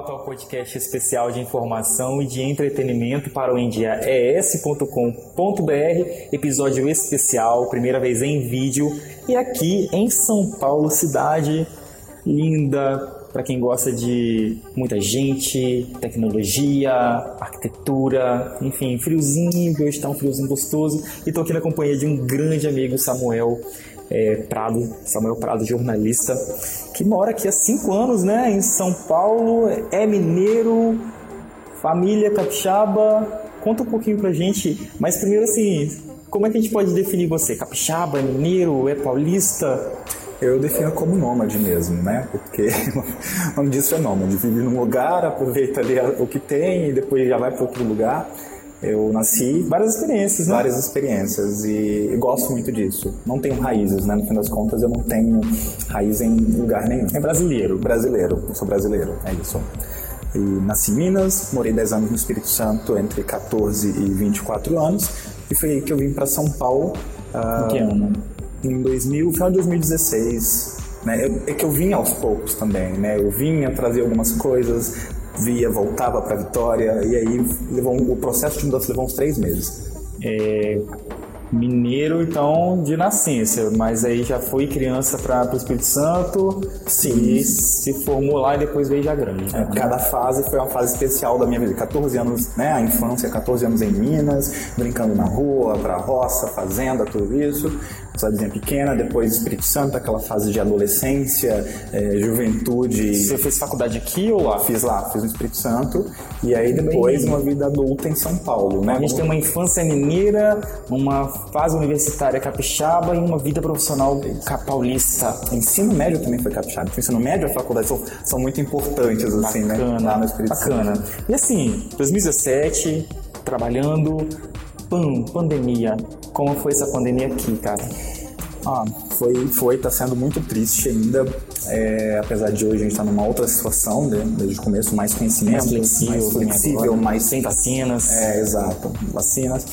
Pauta, o podcast especial de informação e de entretenimento para o endiaes.com.br, episódio especial, primeira vez em vídeo, e aqui em São Paulo, cidade linda, para quem gosta de muita gente, tecnologia, arquitetura, enfim, friozinho, hoje está um friozinho gostoso, e estou aqui na companhia de um grande amigo, Samuel é, Prado, Samuel Prado, jornalista, que mora aqui há cinco anos, né, em São Paulo, é mineiro, família capixaba. Conta um pouquinho pra gente, mas primeiro assim, como é que a gente pode definir você? Capixaba, é mineiro, é paulista? Eu defino como nômade mesmo, né? Porque o nome disso é nômade. Vive num lugar, aproveita ali o que tem e depois já vai para outro lugar. Eu nasci várias experiências, né? várias experiências e gosto muito disso. Não tenho raízes, né? No fim das contas, eu não tenho raiz em lugar nenhum. É brasileiro. Brasileiro, eu sou brasileiro, é isso. E nasci em Minas, morei 10 anos no Espírito Santo, entre 14 e 24 anos, e foi aí que eu vim para São Paulo. Uh, que ano? Em 2000, final de 2016. Né? é que eu vim aos poucos também, né? Eu vinha trazer algumas coisas, via, voltava para Vitória, e aí levou, o processo de mudança levou uns três meses. É, mineiro, então, de nascença, mas aí já foi criança para o Espírito Santo Sim. e se formou lá e depois veio já grande. Né? Cada fase foi uma fase especial da minha vida. 14 anos, né, a infância, 14 anos em Minas, brincando na rua, para roça, fazenda, tudo isso cidadezinha pequena, depois Espírito Santo, aquela fase de adolescência, é, juventude. Você fez faculdade aqui ou lá? Fiz lá, fiz no Espírito Santo. E aí depois uma vida adulta em São Paulo, né? A gente tem uma infância mineira, uma fase universitária capixaba e uma vida profissional paulista. Ensino médio também foi capixaba. O ensino médio e a faculdade são, são muito importantes, assim, né? Bacana, né? Lá no Espírito Bacana. Santo. E assim, 2017, trabalhando, pam, pandemia. Como foi essa pandemia aqui, cara? Ah, foi, foi, tá sendo muito triste ainda, é, apesar de hoje a gente estar tá numa outra situação, né, desde o começo, mais conhecimento, mais flexível, mais, flexível, mais sem vacinas. É, exato, vacinas.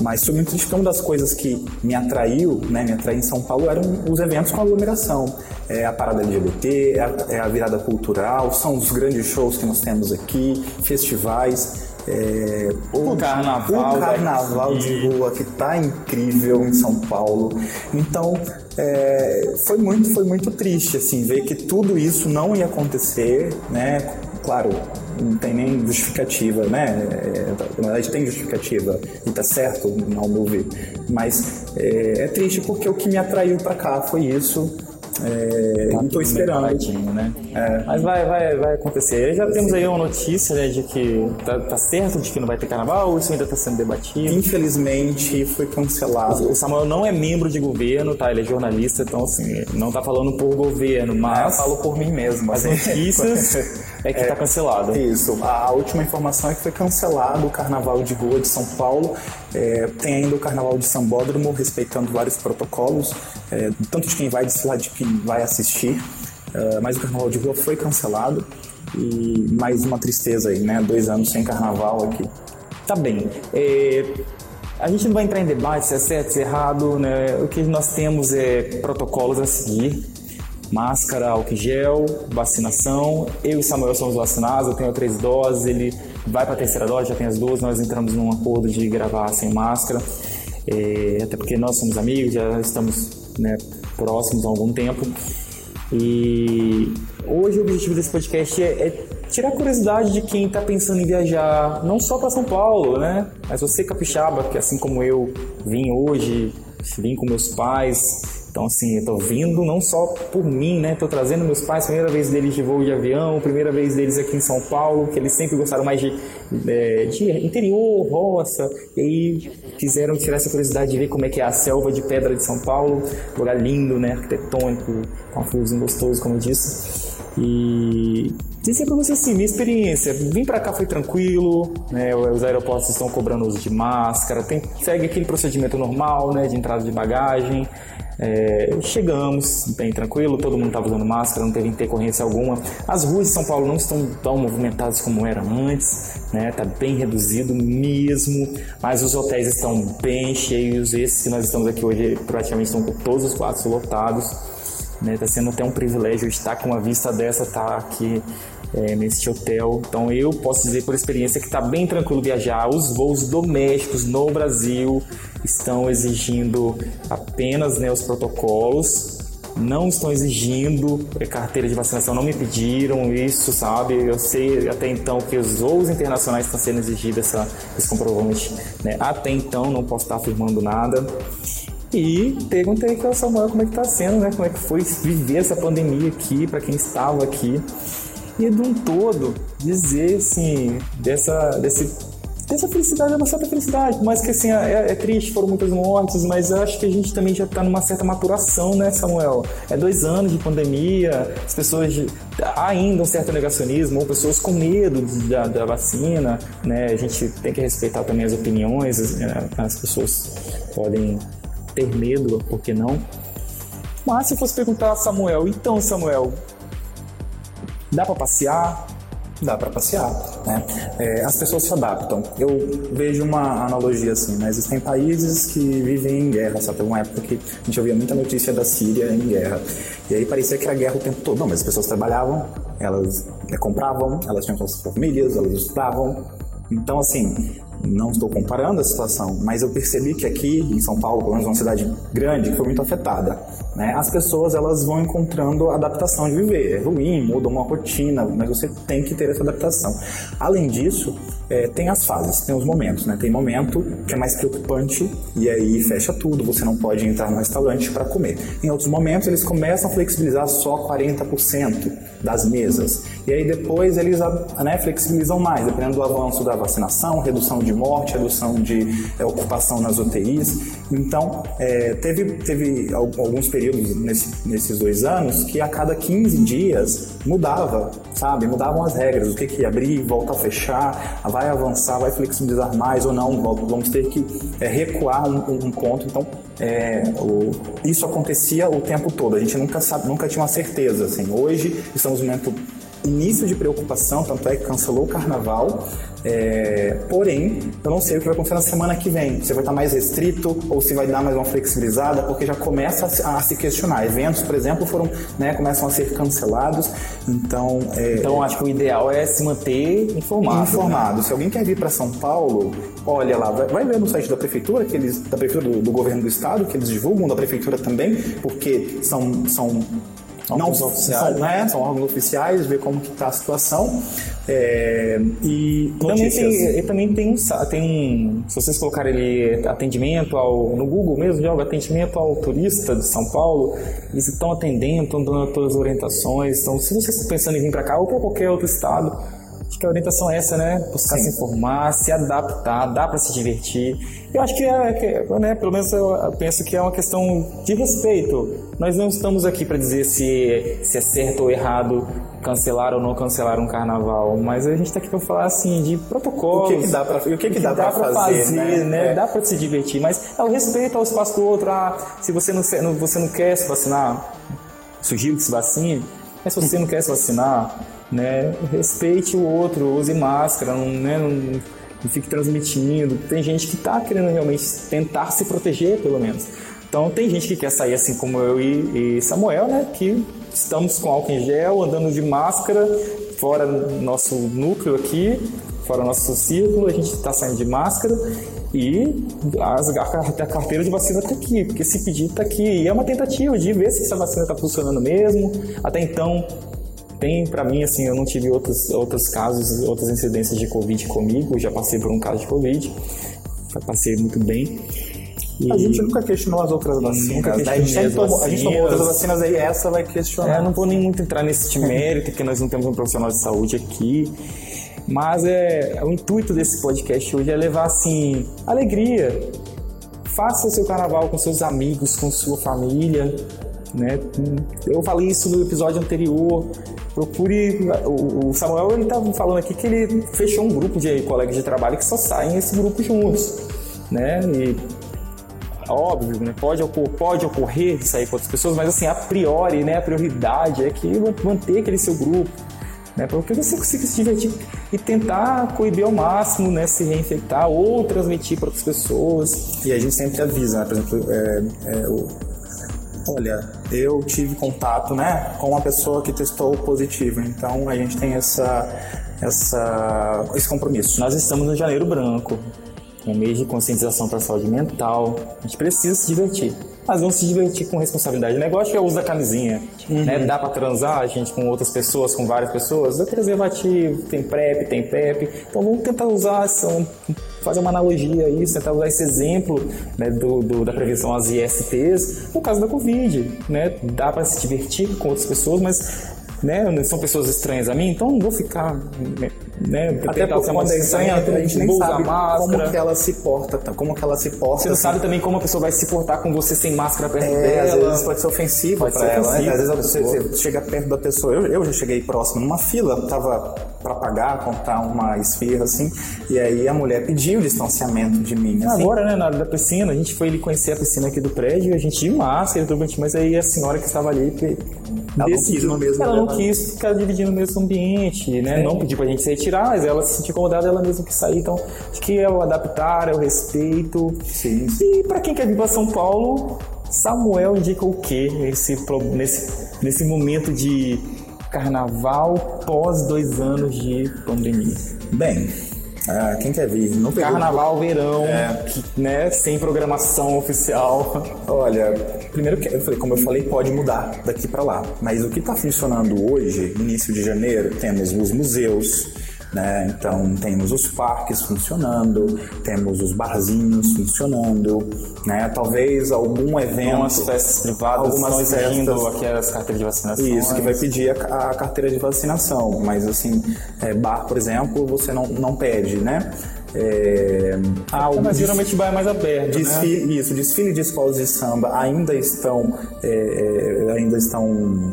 Mas foi muito triste porque uma das coisas que me atraiu, né, me atraiu em São Paulo eram os eventos com aglomeração. É a parada LGBT, é a, é a virada cultural, são os grandes shows que nós temos aqui, festivais. É, o, carnaval, o carnaval de rua que tá incrível em São Paulo. Então é, foi muito foi muito triste assim ver que tudo isso não ia acontecer, né? Claro, não tem nem justificativa, né? É, na verdade tem justificativa e tá certo, ao meu ver. Mas é, é triste porque o que me atraiu para cá foi isso. É, tá estou esperando. Né? É. Mas vai, vai, vai acontecer. Já temos aí uma notícia né, de que tá, tá, certo de que não vai ter carnaval, ou isso ainda está sendo debatido. Infelizmente foi cancelado. O Samuel não é membro de governo, tá? Ele é jornalista, então assim, não está falando por governo, mas. Eu falo por mim mesmo. As assim. notícias. É que está é, cancelado. Isso. A, a, última informação é que foi cancelado o Carnaval de Rua de São Paulo. É, tem ainda o Carnaval de Sambódromo, respeitando vários protocolos, é, tanto de quem vai desfilar de quem vai assistir. É, mas o Carnaval de Rua foi cancelado. E mais uma tristeza aí, né? Dois anos sem Carnaval aqui. Tá bem. É, a gente não vai entrar em debate se é certo, se é errado, né? O que nós temos é protocolos a seguir máscara, álcool gel, vacinação. Eu e Samuel somos vacinados, eu tenho três doses, ele vai para a terceira dose, já tem as duas. Nós entramos num acordo de gravar sem máscara, é, até porque nós somos amigos, já estamos né, próximos há algum tempo. E hoje o objetivo desse podcast é, é tirar a curiosidade de quem está pensando em viajar, não só para São Paulo, né? Mas você capixaba, que assim como eu vim hoje, vim com meus pais, então, assim, eu tô vindo não só por mim, né? Tô trazendo meus pais, primeira vez deles de voo de avião, primeira vez deles aqui em São Paulo, que eles sempre gostaram mais de, de, é, de interior, roça, e aí quiseram tirar essa curiosidade de ver como é que é a selva de pedra de São Paulo, lugar lindo, né? Arquitetônico, com um friozinho gostoso, como eu disse. E dizer para você assim, minha experiência, vim para cá foi tranquilo, né? Os aeroportos estão cobrando uso de máscara, tem, segue aquele procedimento normal, né? De entrada de bagagem. É, chegamos bem tranquilo, todo mundo estava usando máscara, não teve intercorrência alguma. As ruas de São Paulo não estão tão movimentadas como eram antes, né? Tá bem reduzido mesmo, mas os hotéis estão bem cheios. Esses que nós estamos aqui hoje praticamente estão com todos os quartos lotados. Né? Tá sendo até um privilégio estar com uma vista dessa, tá aqui é, neste hotel. Então eu posso dizer por experiência que está bem tranquilo viajar. Os voos domésticos no Brasil estão exigindo apenas né, os protocolos não estão exigindo carteira de vacinação, não me pediram isso, sabe? Eu sei até então que os voos internacionais estão sendo exigidos essa, esse comprovante, né? Até então não posso estar afirmando nada. E perguntei aqui ao Samuel como é que está sendo, né? Como é que foi viver essa pandemia aqui, para quem estava aqui. E de um todo, dizer, assim, dessa, desse essa felicidade é uma certa felicidade, mas que assim, é, é, triste, foram muitas mortes, mas eu acho que a gente também já está numa certa maturação, né, Samuel? É dois anos de pandemia, as pessoas ainda um certo negacionismo, ou pessoas com medo da, da vacina, né? A gente tem que respeitar também as opiniões, né? as pessoas podem ter medo, por que não? Mas se eu fosse perguntar a Samuel, então Samuel, dá para passear? Dá para passear. Né? É, as pessoas se adaptam. Eu vejo uma analogia assim, né? existem países que vivem em guerra, sabe? Teve uma época que a gente ouvia muita notícia da Síria em guerra. E aí parecia que era guerra o tempo todo. Não, mas as pessoas trabalhavam, elas é, compravam, elas tinham suas famílias, elas estudavam. Então, assim, não estou comparando a situação, mas eu percebi que aqui em São Paulo, pelo menos uma cidade grande, que foi muito afetada, né? As pessoas elas vão encontrando adaptação de viver. É ruim, muda uma rotina, mas você tem que ter essa adaptação. Além disso, é, tem as fases, tem os momentos, né? Tem momento que é mais preocupante e aí fecha tudo, você não pode entrar no restaurante para comer. Em outros momentos eles começam a flexibilizar só 40% das mesas. E aí depois eles né, flexibilizam mais, dependendo do avanço da vacinação, redução de morte, redução de é, ocupação nas UTIs. Então, é, teve, teve alguns períodos nesse, nesses dois anos que a cada 15 dias mudava, sabe? Mudavam as regras, o que que abrir, volta a fechar, vai avançar, vai flexibilizar mais ou não, vamos ter que é, recuar um, um, ponto. Então, é, o, isso acontecia o tempo todo, a gente nunca, sabe, nunca tinha uma certeza. Assim. Hoje estamos no momento início de preocupação, tanto é que cancelou o carnaval. É, porém, eu não sei o que vai acontecer na semana que vem. Se vai estar mais restrito ou se vai dar mais uma flexibilizada, porque já começa a, a se questionar. Eventos, por exemplo, foram, né, começam a ser cancelados. Então, é, então acho que o ideal é se manter informado. Informado. Né? Se alguém quer vir para São Paulo, olha lá, vai, vai, ver no site da prefeitura, que eles, da prefeitura do, do governo do estado, que eles divulgam da prefeitura também, porque são, são não são oficiais, né? São órgãos oficiais, ver como que está a situação. É, e também tem, também tem, tem, se vocês colocarem ele atendimento ao, no Google mesmo, joga atendimento ao turista de São Paulo, eles estão atendendo, estão dando todas as orientações. Então, se você está pensando em vir para cá ou para qualquer outro estado, acho que a orientação é essa, né? Buscar Sim. se informar, se adaptar, dá para se divertir. Eu acho que é, que, né, pelo menos eu penso que é uma questão de respeito. Nós não estamos aqui para dizer se, se é certo ou errado cancelar ou não cancelar um carnaval, mas a gente está aqui para falar assim de protocolos. O que, que dá para o que, que, que, dá, dá para fazer, fazer, né? né? É. Dá para se divertir, mas é o respeito ao espaço do outro. Ah, se você não, você não quer se vacinar, sugiro que se vacine. Mas se você não quer se vacinar, né, respeite o outro, use máscara, não, né, não não fique transmitindo. Tem gente que está querendo realmente tentar se proteger, pelo menos. Então tem gente que quer sair assim como eu e, e Samuel, né? Que estamos com álcool em gel, andando de máscara, fora nosso núcleo aqui, fora nosso círculo, a gente está saindo de máscara e as, a carteira de vacina está aqui, porque esse pedido está aqui. E é uma tentativa de ver se essa vacina está funcionando mesmo. Até então, tem para mim assim, eu não tive outros outros casos, outras incidências de covid comigo, já passei por um caso de covid, passei muito bem. E... A gente nunca questionou as outras vacinas. Né? A, gente tomou, a gente tomou outras vacinas aí, essa vai questionar. É, eu não vou nem muito entrar nesse mérito, porque nós não temos um profissional de saúde aqui. Mas é, o intuito desse podcast hoje é levar assim alegria. Faça o seu carnaval com seus amigos, com sua família. Né? Eu falei isso no episódio anterior procure. O Samuel ele estava falando aqui que ele fechou um grupo de colegas de trabalho que só saem esse grupo juntos, né? E óbvio, né? Pode, ocor pode ocorrer sair com outras pessoas, mas assim, a priori, né? A prioridade é que manter aquele seu grupo, né? Para que você consiga se divertir e tentar coibir ao máximo, né? Se reinfectar ou transmitir para outras pessoas. E a gente sempre avisa, né? Por exemplo, é, é, Olha, eu tive contato, né, com uma pessoa que testou positivo, então a gente tem essa, essa, esse compromisso. Nós estamos no Janeiro Branco, um mês de conscientização para a saúde mental. A gente precisa se divertir. Mas vamos se divertir com responsabilidade. O negócio é o uso da camisinha. Uhum. Né? Dá para transar a gente com outras pessoas, com várias pessoas. É preservativo, tem PrEP, tem PEP. Então vamos tentar usar, fazer uma analogia a isso, tentar usar esse exemplo né, do, do, da prevenção às ISTs no caso da Covid. Né? Dá para se divertir com outras pessoas, mas né, são pessoas estranhas a mim, então não vou ficar né? Até porque quando é estranha, a gente nem sabe como que ela se porta, tá? como que ela se porta. Você não sabe também como a pessoa vai se portar com você sem máscara perto é, dela. Às vezes pode ser ofensivo para ela, né? Às vezes você, você, chega perto da pessoa. Eu, eu já cheguei próximo numa fila, tava para pagar, contar uma esfirra assim, e aí a mulher pediu distanciamento de mim. Assim. Agora, né, na hora da piscina, a gente foi ali conhecer a piscina aqui do prédio, a gente de máscara, tudo, mas aí a senhora que estava ali ela decidiu, não quis no mesmo Ela não quis ficar dividindo o mesmo ambiente, né? É. Não pediu pra gente se retirar, mas ela se sentiu incomodada, ela mesma que sair. Então, acho que é o adaptar, é o respeito. Sim. E para quem quer vir para São Paulo, Samuel indica o quê nesse, nesse, nesse momento de carnaval pós dois anos de pandemia? Bem, ah, quem quer vir? No Carnaval, verão, é. né, sem programação oficial. Olha, primeiro que eu falei, como eu falei, pode mudar daqui para lá. Mas o que está funcionando hoje, início de janeiro, temos os museus, né? Então temos os parques funcionando, temos os barzinhos funcionando, né? Talvez algum evento, algumas festas privadas, algumas festas, aqui as carteiras de vacinação. Isso que vai pedir a, a carteira de vacinação, mas assim, é, bar, por exemplo, você não, não pede, né? É, ah, o mas geralmente bar é mais aberto, desfile, né? Isso, desfile de escolas de samba ainda estão, é, é ainda estão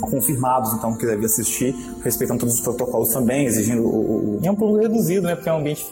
confirmados, então, que deve assistir, respeitando todos os protocolos também, exigindo o. o... E é um público reduzido, né? Porque é um ambiente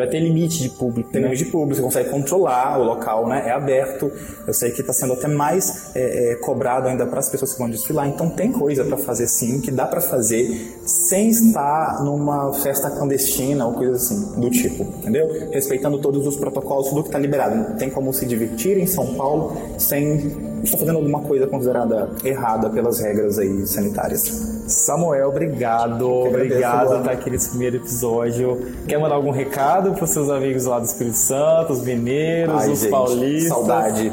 vai ter limite de público. Tem né? limite de público, você consegue controlar o local, né? É aberto. Eu sei que está sendo até mais é, é, cobrado ainda para as pessoas que vão desfilar, então tem coisa para fazer sim, que dá para fazer sem estar numa festa clandestina ou coisa assim, do tipo, entendeu? Respeitando todos os protocolos, tudo que está liberado. Tem como se divertir em São Paulo sem estar fazendo alguma coisa considerada errada pelas regras regras aí sanitárias. Samuel, obrigado. Obrigado por estar aqui nesse primeiro episódio. Quer mandar algum recado para os seus amigos lá do Espírito Santo, os mineiros, Ai, os gente, paulistas? Saudade.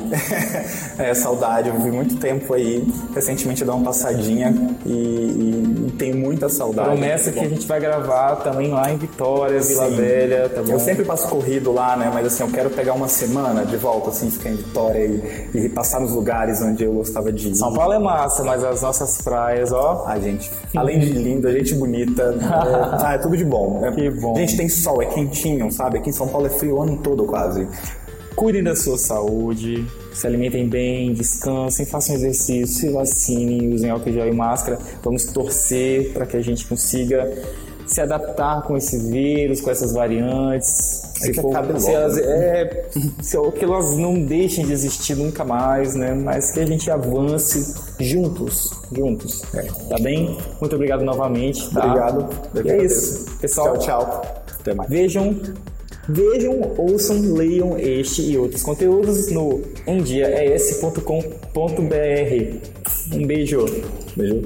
é, saudade. Eu vivi muito tempo aí. Recentemente eu dei uma passadinha e, e, e tenho muita saudade. Promessa que a gente vai gravar também lá em Vitória, Vila Sim. Velha. Tá eu sempre passo corrido lá, né? Mas assim, eu quero pegar uma semana de volta, assim, ficar em Vitória e, e passar nos lugares onde eu gostava de ir. São Paulo é massa, mas as nossas praias, ó. A gente, além de linda, gente bonita, é, ah, é tudo de bom. É, que bom. A gente tem sol, é quentinho, sabe? Aqui em São Paulo é frio o ano todo quase. Cuidem da sua saúde, se alimentem bem, descansem, façam exercício, se vacinem, usem álcool gel e máscara. Vamos torcer para que a gente consiga se adaptar com esse vírus, com essas variantes. É se, for, se, elas, é, se, que elas não deixem de existir nunca mais, né? Mas que a gente avance juntos, juntos. É. Tá bem? Muito obrigado novamente. Tá? Obrigado. E é isso. Pessoal, tchau, tchau. Até mais. Vejam Vejam, ouçam, leiam este e outros conteúdos no endiaes.com.br. Um beijo. Beijo.